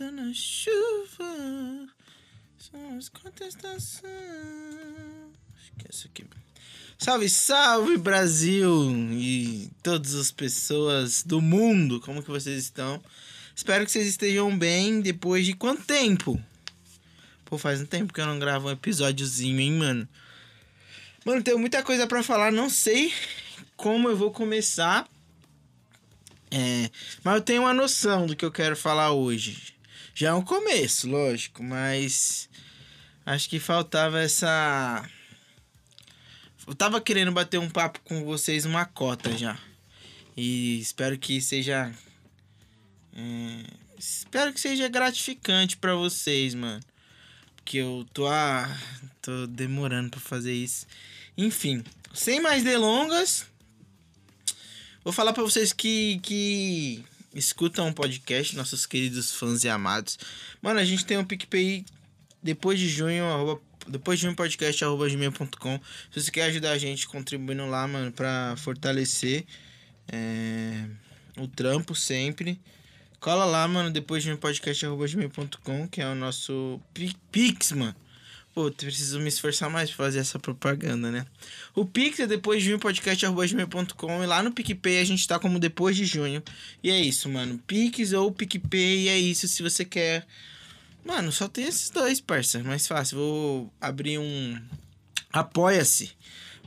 Na chuva são as contestações. Isso aqui. Salve, salve Brasil e todas as pessoas do mundo, como que vocês estão? Espero que vocês estejam bem depois de quanto tempo? Pô, faz um tempo que eu não gravo um episódiozinho, hein, mano? Mano, tenho muita coisa para falar, não sei como eu vou começar. É, mas eu tenho uma noção do que eu quero falar hoje. Já é um começo, lógico, mas acho que faltava essa. Eu tava querendo bater um papo com vocês uma cota já. E espero que seja. É, espero que seja gratificante para vocês, mano. Porque eu tô, tô demorando pra fazer isso. Enfim, sem mais delongas, vou falar para vocês que, que escutam o podcast, nossos queridos fãs e amados. Mano, a gente tem um PicPay depois de junho, arroba, depois de junho podcast, arroba gmail.com. Se você quer ajudar a gente contribuindo lá, mano, pra fortalecer é, o trampo sempre. Cola lá, mano, depois de um podcast arroba gmail.com, que é o nosso Pix, mano. Pô, preciso me esforçar mais pra fazer essa propaganda, né? O Pix é depois de junho, podcast.gmail.com. E lá no PicPay a gente tá como depois de junho. E é isso, mano. Pix ou PicPay, é isso. Se você quer. Mano, só tem esses dois, parça. Mais fácil. Vou abrir um. Apoia-se.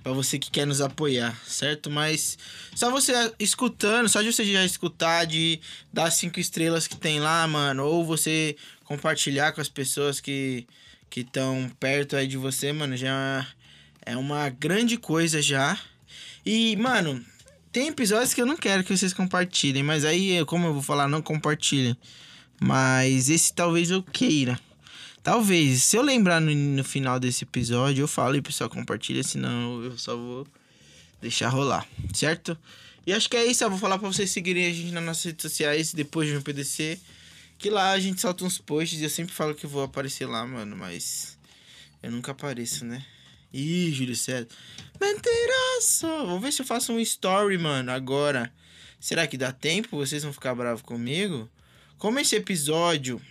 Pra você que quer nos apoiar, certo? Mas só você escutando, só de você já escutar, de dar cinco estrelas que tem lá, mano. Ou você compartilhar com as pessoas que que estão perto aí de você, mano, já é uma grande coisa já. E, mano, tem episódios que eu não quero que vocês compartilhem, mas aí, como eu vou falar, não compartilhem. Mas esse talvez eu queira. Talvez, se eu lembrar no, no final desse episódio, eu falo e o pessoal compartilha, senão eu só vou deixar rolar, certo? E acho que é isso, eu vou falar para vocês seguirem a gente nas nossas redes sociais depois de um PDC. Que lá a gente solta uns posts e eu sempre falo que vou aparecer lá, mano, mas eu nunca apareço, né? Ih, Júlio César. Mentiroso! Vou ver se eu faço um story, mano, agora. Será que dá tempo? Vocês vão ficar bravos comigo? Como esse episódio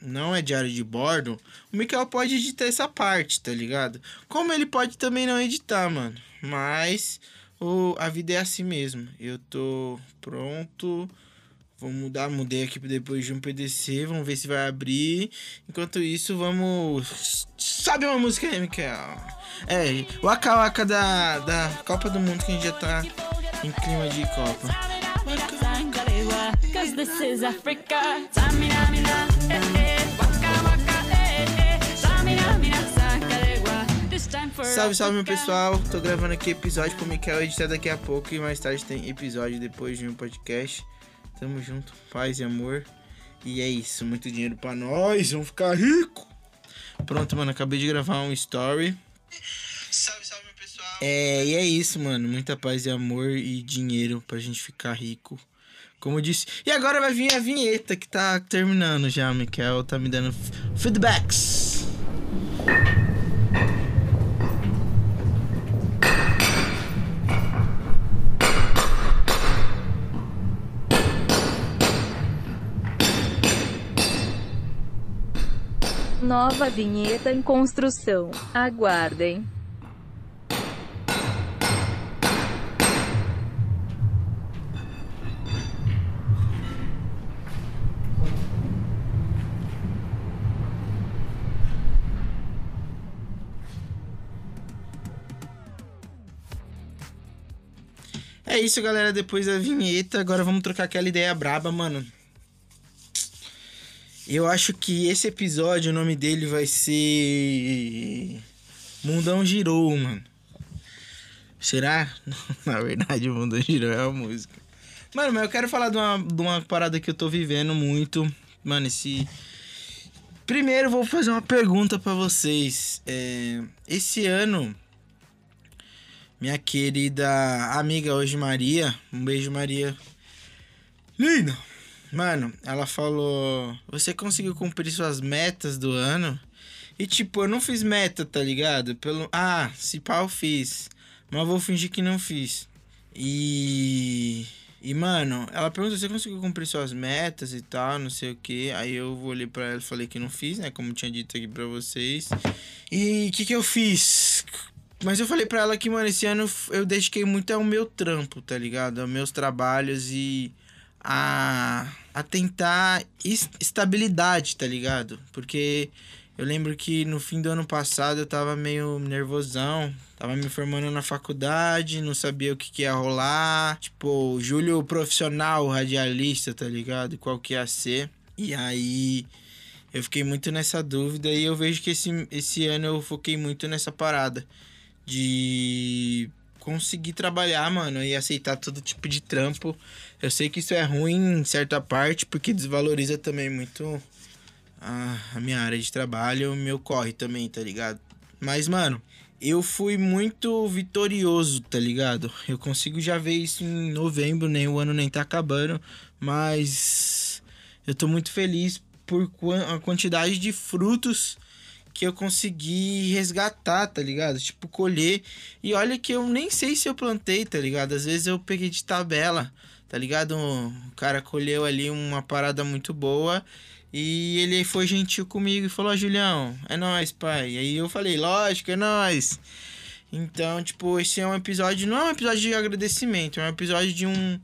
não é diário de bordo, o Mikael pode editar essa parte, tá ligado? Como ele pode também não editar, mano. Mas o, a vida é assim mesmo. Eu tô pronto Vou mudar, mudei aqui depois de um PDC, vamos ver se vai abrir. Enquanto isso, vamos. Sabe uma música aí, Mikael? É, o Waka Waka da, da Copa do Mundo que a gente já tá em clima de Copa. Salve, salve meu pessoal, tô gravando aqui episódio pro Mikael editar daqui a pouco e mais tarde tem episódio depois de um podcast. Tamo junto, paz e amor. E é isso, muito dinheiro pra nós, vamos ficar rico. Pronto, mano, acabei de gravar um story. Salve, salve, meu pessoal. É, e é isso, mano, muita paz e amor e dinheiro pra gente ficar rico. Como eu disse. E agora vai vir a vinheta que tá terminando já, Michael tá me dando feedbacks. Nova vinheta em construção. Aguardem. É isso, galera. Depois da vinheta, agora vamos trocar aquela ideia braba, mano. Eu acho que esse episódio, o nome dele vai ser. Mundão Girou, mano. Será? Na verdade, o Mundão Girou é a música. Mano, mas eu quero falar de uma, de uma parada que eu tô vivendo muito. Mano, esse. Primeiro, vou fazer uma pergunta pra vocês. É, Esse ano, minha querida amiga hoje, Maria. Um beijo, Maria. Linda! Mano, ela falou: Você conseguiu cumprir suas metas do ano? E tipo, eu não fiz meta, tá ligado? Pelo. Ah, se pá, eu fiz. Mas vou fingir que não fiz. E. E, mano, ela perguntou: Você conseguiu cumprir suas metas e tal, não sei o que. Aí eu olhei pra ela e falei que não fiz, né? Como tinha dito aqui pra vocês. E o que que eu fiz? Mas eu falei pra ela que, mano, esse ano eu dediquei muito ao meu trampo, tá ligado? Aos meus trabalhos e a, a tentar es- estabilidade, tá ligado? Porque eu lembro que no fim do ano passado eu tava meio nervosão. Tava me formando na faculdade, não sabia o que, que ia rolar. Tipo, Júlio profissional, radialista, tá ligado? Qual que ia ser. E aí eu fiquei muito nessa dúvida e eu vejo que esse, esse ano eu foquei muito nessa parada de conseguir trabalhar, mano, e aceitar todo tipo de trampo. Eu sei que isso é ruim em certa parte, porque desvaloriza também muito a, a minha área de trabalho, o meu corre também, tá ligado? Mas, mano, eu fui muito vitorioso, tá ligado? Eu consigo já ver isso em novembro, nem o ano nem tá acabando, mas eu tô muito feliz por a quantidade de frutos que eu consegui resgatar, tá ligado? Tipo, colher. E olha que eu nem sei se eu plantei, tá ligado? Às vezes eu peguei de tabela, tá ligado? O cara colheu ali uma parada muito boa. E ele foi gentil comigo e falou: Ó, Julião, é nóis, pai. E aí eu falei: Lógico, é nóis. Então, tipo, esse é um episódio. Não é um episódio de agradecimento, é um episódio de um.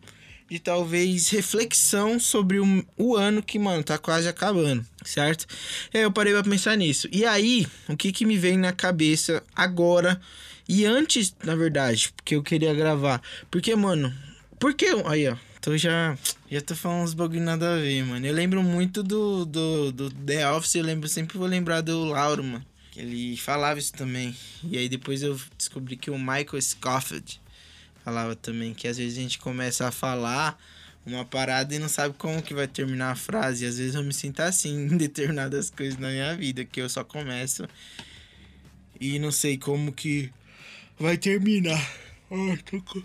De talvez reflexão sobre o, o ano que, mano, tá quase acabando, certo? E aí eu parei pra pensar nisso. E aí, o que que me vem na cabeça agora e antes, na verdade, porque eu queria gravar. Porque, mano, porque aí, ó, tô já já tô falando uns bagulho nada a ver, mano. Eu lembro muito do do, do The Office, eu lembro sempre vou lembrar do Lauro, mano. Ele falava isso também. E aí depois eu descobri que o Michael Scofield falava também que às vezes a gente começa a falar uma parada e não sabe como que vai terminar a frase. Às vezes eu me sinto assim em determinadas coisas na minha vida, que eu só começo e não sei como que vai terminar. Ai, tô com...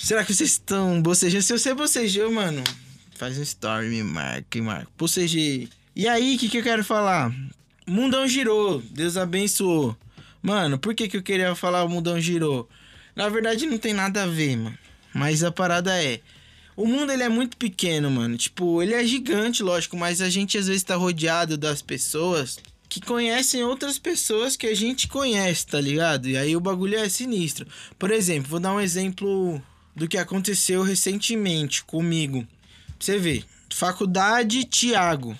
Será que vocês estão bocejando? Se você bocejou, mano, faz um story, me marca, me marca. Bocejei. E aí, o que, que eu quero falar? Mundão girou, Deus abençoou. Mano, por que, que eu queria falar o mundão girou? Na verdade, não tem nada a ver, mano. Mas a parada é. O mundo ele é muito pequeno, mano. Tipo, ele é gigante, lógico, mas a gente às vezes tá rodeado das pessoas que conhecem outras pessoas que a gente conhece, tá ligado? E aí o bagulho é sinistro. Por exemplo, vou dar um exemplo do que aconteceu recentemente comigo. Você ver. Faculdade Tiago.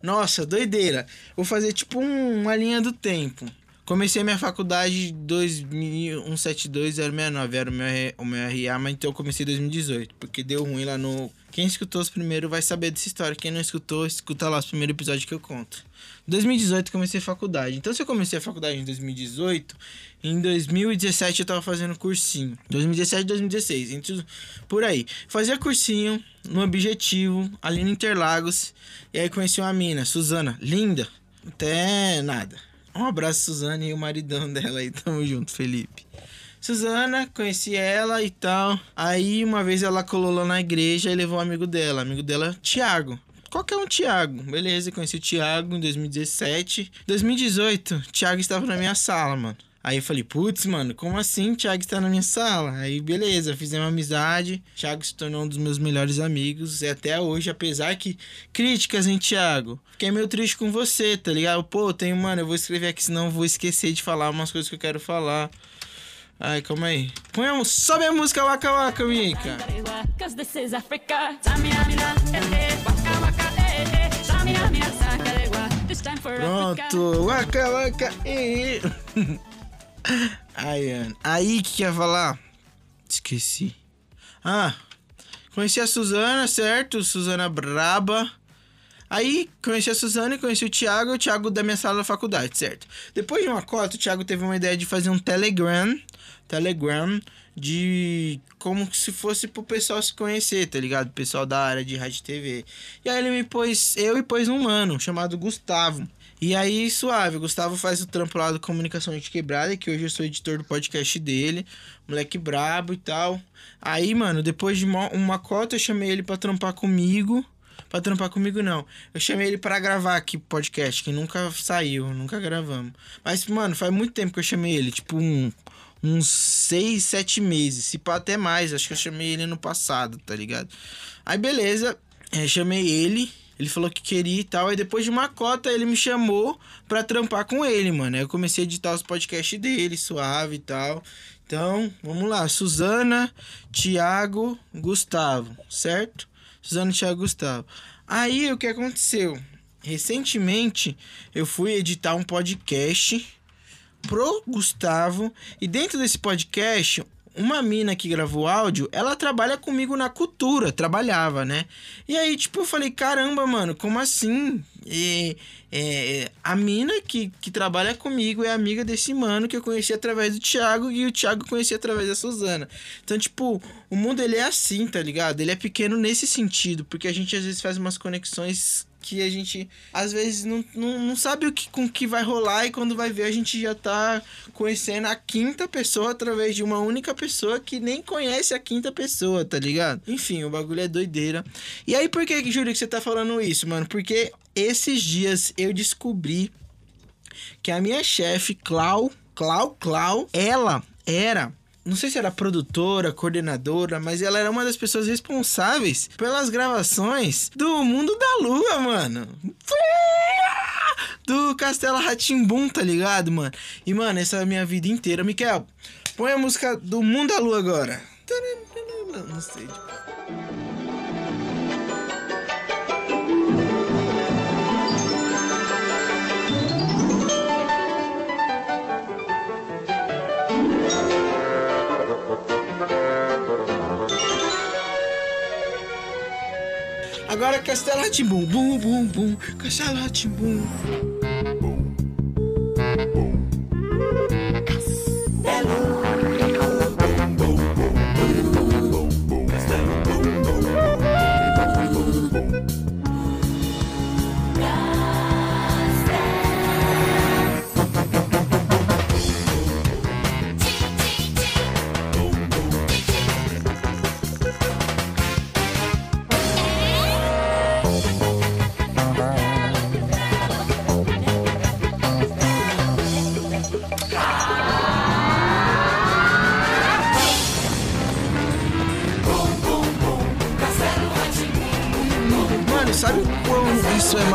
Nossa, doideira. Vou fazer tipo um- uma linha do tempo. Comecei minha faculdade em 2172-069, era o meu, o meu RA, mas então eu comecei em 2018, porque deu ruim lá no... Quem escutou os primeiros vai saber dessa história, quem não escutou, escuta lá os primeiros episódios que eu conto. Em 2018 eu comecei faculdade, então se eu comecei a faculdade em 2018, em 2017 eu tava fazendo cursinho. 2017 2016, entre, por aí. Fazia cursinho no Objetivo, ali no Interlagos, e aí conheci uma mina, Suzana, linda, até nada. Um abraço, Suzana, e o maridão dela aí, tamo junto, Felipe. Suzana, conheci ela e tal. Aí uma vez ela colou lá na igreja e levou um amigo dela. Amigo dela, Thiago. Qualquer um Thiago. Beleza, conheci o Thiago em 2017. 2018, Thiago estava na minha sala, mano. Aí eu falei, putz, mano, como assim Thiago está na minha sala? Aí beleza, fizemos amizade. Thiago se tornou um dos meus melhores amigos. E até hoje, apesar que críticas, hein, Thiago? Fiquei meio triste com você, tá ligado? Pô, tenho, mano, eu vou escrever aqui, senão eu vou esquecer de falar umas coisas que eu quero falar. Ai, calma aí. Põe a, sobe a música Waka Waka, Mika. Eh, waka, waka, eh, eh. Pronto. Aí, o que que ia falar? Esqueci. Ah, conheci a Suzana, certo? Suzana Braba. Aí, conheci a Suzana e conheci o Thiago, o Thiago da minha sala da faculdade, certo? Depois de uma cota, o Thiago teve uma ideia de fazer um Telegram, Telegram, de como se fosse pro pessoal se conhecer, tá ligado? O pessoal da área de rádio e TV. E aí ele me pôs, eu e pôs um mano chamado Gustavo. E aí, suave, o Gustavo faz o trampo lá do Comunicação de Quebrada, que hoje eu sou editor do podcast dele, moleque brabo e tal. Aí, mano, depois de uma, cota, eu chamei ele pra trampar comigo. Pra trampar comigo, não. Eu chamei ele pra gravar aqui podcast, que nunca saiu, nunca gravamos. Mas, mano, faz muito tempo que eu chamei ele, tipo um, uns seis, sete meses. Se pá até mais, acho que eu chamei ele no passado, tá ligado? Aí, beleza, é, chamei ele. Ele falou que queria e tal. Aí depois de uma cota, ele me chamou pra trampar com ele, mano. Aí eu comecei a editar os podcasts dele, suave e tal. Então, vamos lá. Suzana, Thiago, Gustavo, certo? Suzana, Thiago, Gustavo. Aí o que aconteceu? Recentemente eu fui editar um podcast pro Gustavo e dentro desse podcast uma mina que gravou áudio, ela trabalha comigo na cultura, trabalhava, né? E aí, tipo, eu falei, caramba, mano, como assim? E, é, a mina que, que trabalha comigo é amiga desse mano que eu conheci através do Thiago e o Thiago conheci através da Suzana. Então, tipo, o mundo ele é assim, tá ligado? Ele é pequeno nesse sentido, porque a gente às vezes faz umas conexões que a gente às vezes não, não, não sabe o que, com que vai rolar e quando vai ver a gente já tá conhecendo a quinta pessoa através de uma única pessoa que nem conhece a quinta pessoa, tá ligado? Enfim, o bagulho é doideira. E aí, por que, Júlio, que você tá falando isso, mano? Porque esses dias eu descobri que a minha chefe, Clau, Clau, Clau, ela era não sei se era produtora, coordenadora, mas ela era uma das pessoas responsáveis pelas gravações do Mundo da Lua, mano. Do Castelo Ratimbum, tá ligado, mano? E, mano, essa é a minha vida inteira. Miquel, põe a música do Mundo da Lua agora. Não sei. Agora Castelo Ratimbum. Bum, bum, bum. Castelo Ratimbum. Mano,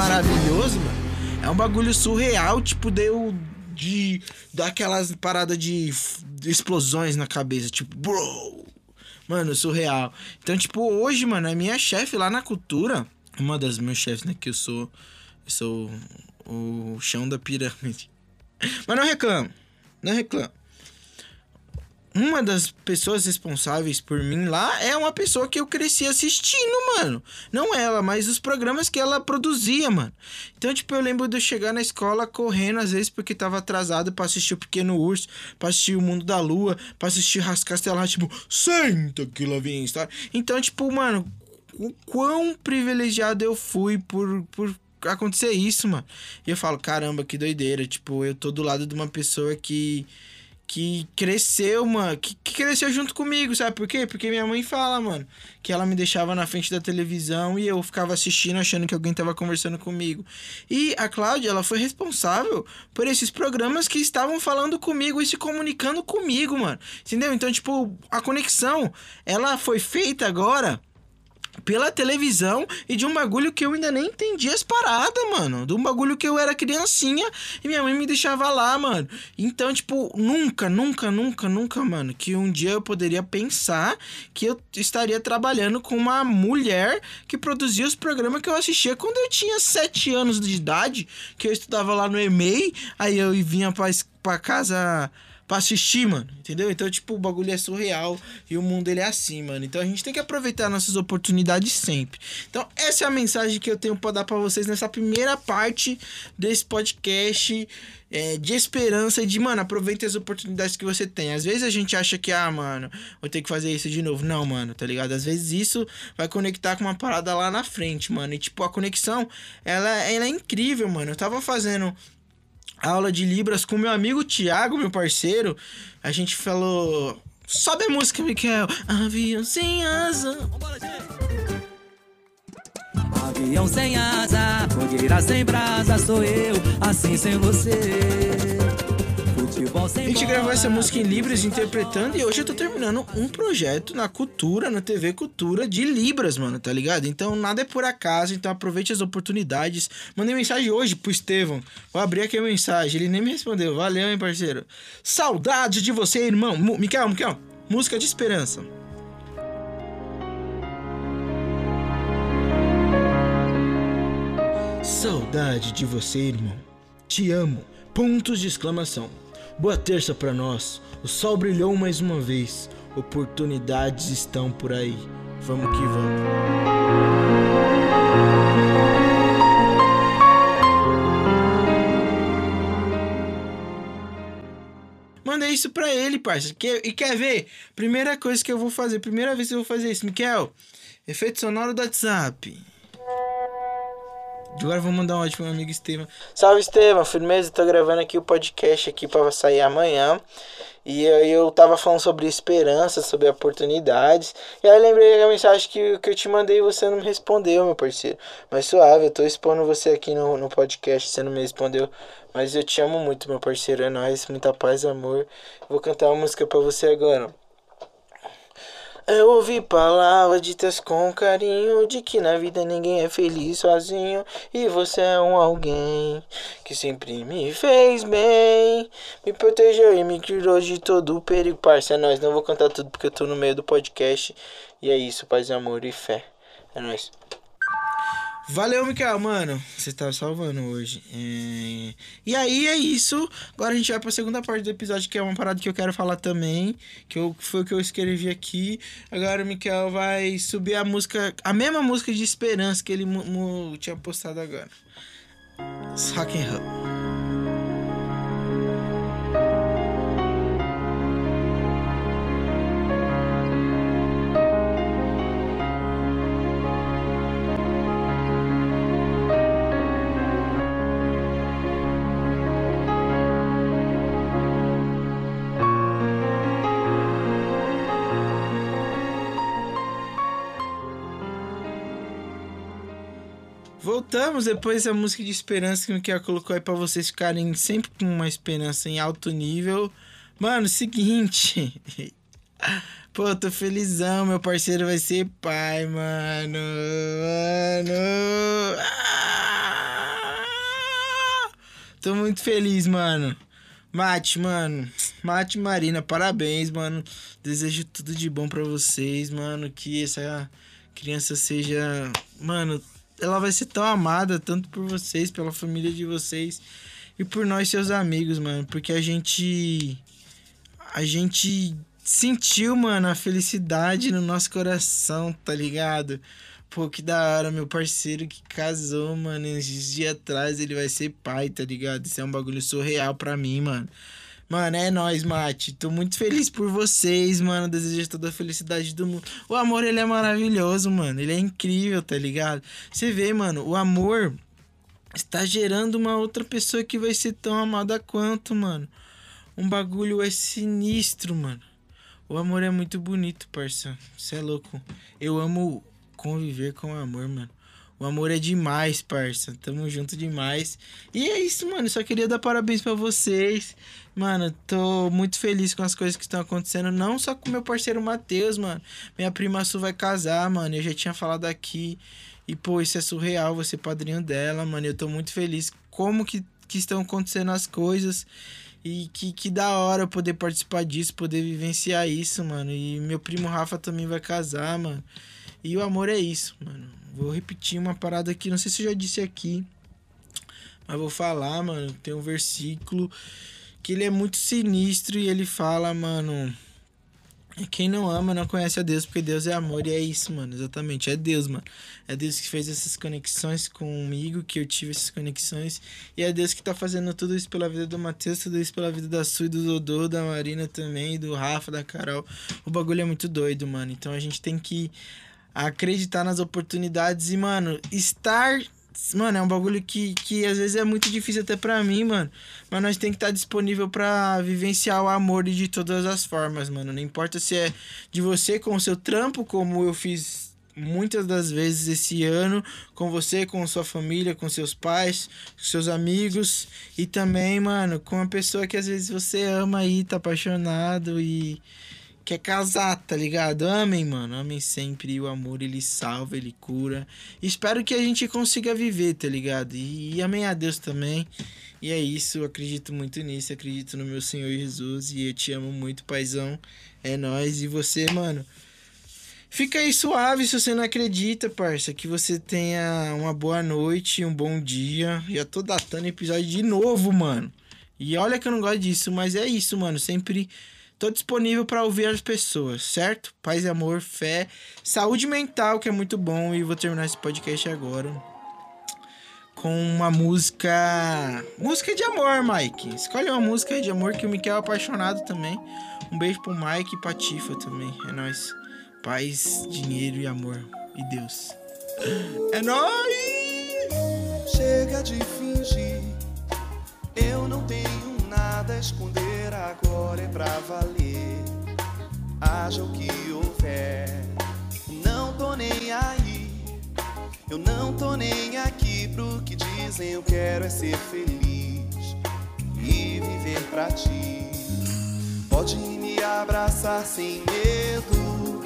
maravilhoso, mano? É um bagulho surreal, tipo, deu de. daquelas paradas de, de explosões na cabeça, tipo, bro! Mano, surreal. Então, tipo, hoje, mano, a minha chefe lá na cultura, uma das meus chefes, né, que eu sou. Eu sou o chão da pirâmide. Mas não reclamo. Não reclamo uma das pessoas responsáveis por mim lá é uma pessoa que eu cresci assistindo, mano. Não ela, mas os programas que ela produzia, mano. Então, tipo, eu lembro de eu chegar na escola correndo, às vezes, porque tava atrasado pra assistir o Pequeno Urso, pra assistir o Mundo da Lua, pra assistir Ras Castelar, tipo, senta que lá vem história. Então, tipo, mano, o quão privilegiado eu fui por, por acontecer isso, mano. E eu falo, caramba, que doideira. Tipo, eu tô do lado de uma pessoa que que cresceu, mano, que, que cresceu junto comigo, sabe por quê? Porque minha mãe fala, mano, que ela me deixava na frente da televisão e eu ficava assistindo achando que alguém tava conversando comigo. E a Cláudia, ela foi responsável por esses programas que estavam falando comigo e se comunicando comigo, mano. Entendeu? Então, tipo, a conexão, ela foi feita agora pela televisão e de um bagulho que eu ainda nem entendi as paradas, mano. De um bagulho que eu era criancinha e minha mãe me deixava lá, mano. Então, tipo, nunca, nunca, nunca, nunca, mano, que um dia eu poderia pensar que eu estaria trabalhando com uma mulher que produzia os programas que eu assistia quando eu tinha sete anos de idade, que eu estudava lá no EMEI, aí eu vinha pra, pra casa pra assistir, mano. Entendeu? Então, tipo, o bagulho é surreal e o mundo ele é assim, mano. Então a gente tem que aproveitar nossas oportunidades sempre. Então, essa é a mensagem que eu tenho pra dar pra vocês nessa primeira parte desse podcast é, de esperança e de, mano, aproveite as oportunidades que você tem. Às vezes a gente acha que, ah, mano, vou ter que fazer isso de novo. Não, mano, tá ligado? Às vezes isso vai conectar com uma parada lá na frente, mano. E, tipo, a conexão, ela, ela é incrível, mano. Eu tava fazendo aula de Libras com meu amigo Thiago, meu parceiro. A gente falou. Sobe a música, Miquel. Avião sem asa. Avião sem asa, fogueira sem brasa, sou eu, assim sem você. A gente gravou essa música em Libras interpretando e hoje eu tô terminando um projeto na Cultura, na TV Cultura de Libras, mano, tá ligado? Então nada é por acaso, então aproveite as oportunidades. Mandei mensagem hoje pro Estevão. Vou abrir aqui a mensagem, ele nem me respondeu. Valeu, hein, parceiro. Saudade de você, irmão. Mu- Miquel, Miquel, música de esperança. Saudade de você, irmão. Te amo. Pontos de exclamação. Boa terça pra nós. O sol brilhou mais uma vez. Oportunidades estão por aí. Vamos que vamos. Mandei isso pra ele, parça. E quer ver? Primeira coisa que eu vou fazer, primeira vez que eu vou fazer isso, Miquel. Efeito sonoro do WhatsApp. Agora vou mandar um meu amigo Estevam. Salve Estevam, firmeza, tô gravando aqui o podcast aqui pra sair amanhã. E aí eu tava falando sobre esperança, sobre oportunidades. E aí eu lembrei da mensagem que, que eu te mandei e você não me respondeu, meu parceiro. Mas suave, eu tô expondo você aqui no, no podcast, você não me respondeu. Mas eu te amo muito, meu parceiro. É nóis, muita paz, amor. Vou cantar uma música pra você agora. Eu ouvi palavras ditas com carinho de que na vida ninguém é feliz sozinho e você é um alguém que sempre me fez bem, me protegeu e me tirou de todo o perigo. Parça, é nóis, não vou cantar tudo porque eu tô no meio do podcast e é isso, paz, amor e fé. É nóis. Valeu, Mikael, mano. Você tá salvando hoje. É... E aí é isso. Agora a gente vai pra segunda parte do episódio, que é uma parada que eu quero falar também. Que eu, foi o que eu escrevi aqui. Agora o Mikael vai subir a música, a mesma música de esperança que ele tinha postado agora. Rock and roll. Voltamos depois da música de esperança que o Miquel colocou aí pra vocês ficarem sempre com uma esperança em alto nível. Mano, seguinte. Pô, tô felizão, meu parceiro vai ser pai, mano. Mano. Ah! Tô muito feliz, mano. Mate, mano. Mate Marina, parabéns, mano. Desejo tudo de bom pra vocês, mano. Que essa criança seja. Mano, ela vai ser tão amada, tanto por vocês, pela família de vocês e por nós, seus amigos, mano. Porque a gente. A gente sentiu, mano, a felicidade no nosso coração, tá ligado? Pô, que da hora, meu parceiro que casou, mano. Esses dias atrás ele vai ser pai, tá ligado? Isso é um bagulho surreal pra mim, mano. Mano, é nóis, Mate. Tô muito feliz por vocês, mano. Desejo toda a felicidade do mundo. O amor, ele é maravilhoso, mano. Ele é incrível, tá ligado? Você vê, mano, o amor está gerando uma outra pessoa que vai ser tão amada quanto, mano. Um bagulho é sinistro, mano. O amor é muito bonito, parça. Você é louco. Eu amo conviver com o amor, mano. O amor é demais, parça. Tamo junto demais. E é isso, mano. Só queria dar parabéns pra vocês. Mano, tô muito feliz com as coisas que estão acontecendo. Não só com meu parceiro Matheus, mano. Minha prima Su vai casar, mano. Eu já tinha falado aqui. E, pô, isso é surreal, você padrinho dela, mano. Eu tô muito feliz como que, que estão acontecendo as coisas. E que, que da hora eu poder participar disso, poder vivenciar isso, mano. E meu primo Rafa também vai casar, mano. E o amor é isso, mano. Vou repetir uma parada aqui, não sei se eu já disse aqui. Mas vou falar, mano. Tem um versículo que ele é muito sinistro e ele fala, mano. Quem não ama não conhece a Deus, porque Deus é amor e é isso, mano. Exatamente. É Deus, mano. É Deus que fez essas conexões comigo, que eu tive essas conexões. E é Deus que tá fazendo tudo isso pela vida do Matheus, tudo isso pela vida da Su e do Dodô, da Marina também, do Rafa, da Carol. O bagulho é muito doido, mano. Então a gente tem que acreditar nas oportunidades e, mano, estar Mano, é um bagulho que, que às vezes é muito difícil até pra mim, mano. Mas nós tem que estar tá disponível pra vivenciar o amor de todas as formas, mano. Não importa se é de você com o seu trampo, como eu fiz muitas das vezes esse ano, com você, com sua família, com seus pais, com seus amigos. E também, mano, com uma pessoa que às vezes você ama aí, tá apaixonado e quer casar, tá ligado? Amem, mano. Amem sempre. O amor, ele salva, ele cura. Espero que a gente consiga viver, tá ligado? E, e amém a Deus também. E é isso, acredito muito nisso. Acredito no meu Senhor Jesus. E eu te amo muito, paizão. É nós E você, mano. Fica aí suave se você não acredita, parça. Que você tenha uma boa noite, um bom dia. Já tô datando episódio de novo, mano. E olha que eu não gosto disso, mas é isso, mano. Sempre Tô disponível para ouvir as pessoas, certo? Paz e amor, fé, saúde mental, que é muito bom. E vou terminar esse podcast agora com uma música. Música de amor, Mike. Escolhe uma música de amor que o Miquel é apaixonado também. Um beijo pro Mike e pra Tifa também. É nóis. Paz, dinheiro e amor. E Deus. É nóis! Chega de fingir. Eu não tenho nada a esconder, haja o que houver. Não tô nem aí, eu não tô nem aqui pro que dizem. Eu quero é ser feliz e viver pra ti. Pode me abraçar sem medo,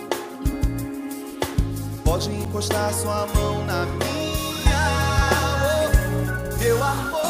pode encostar sua mão na minha. Oh, meu amor.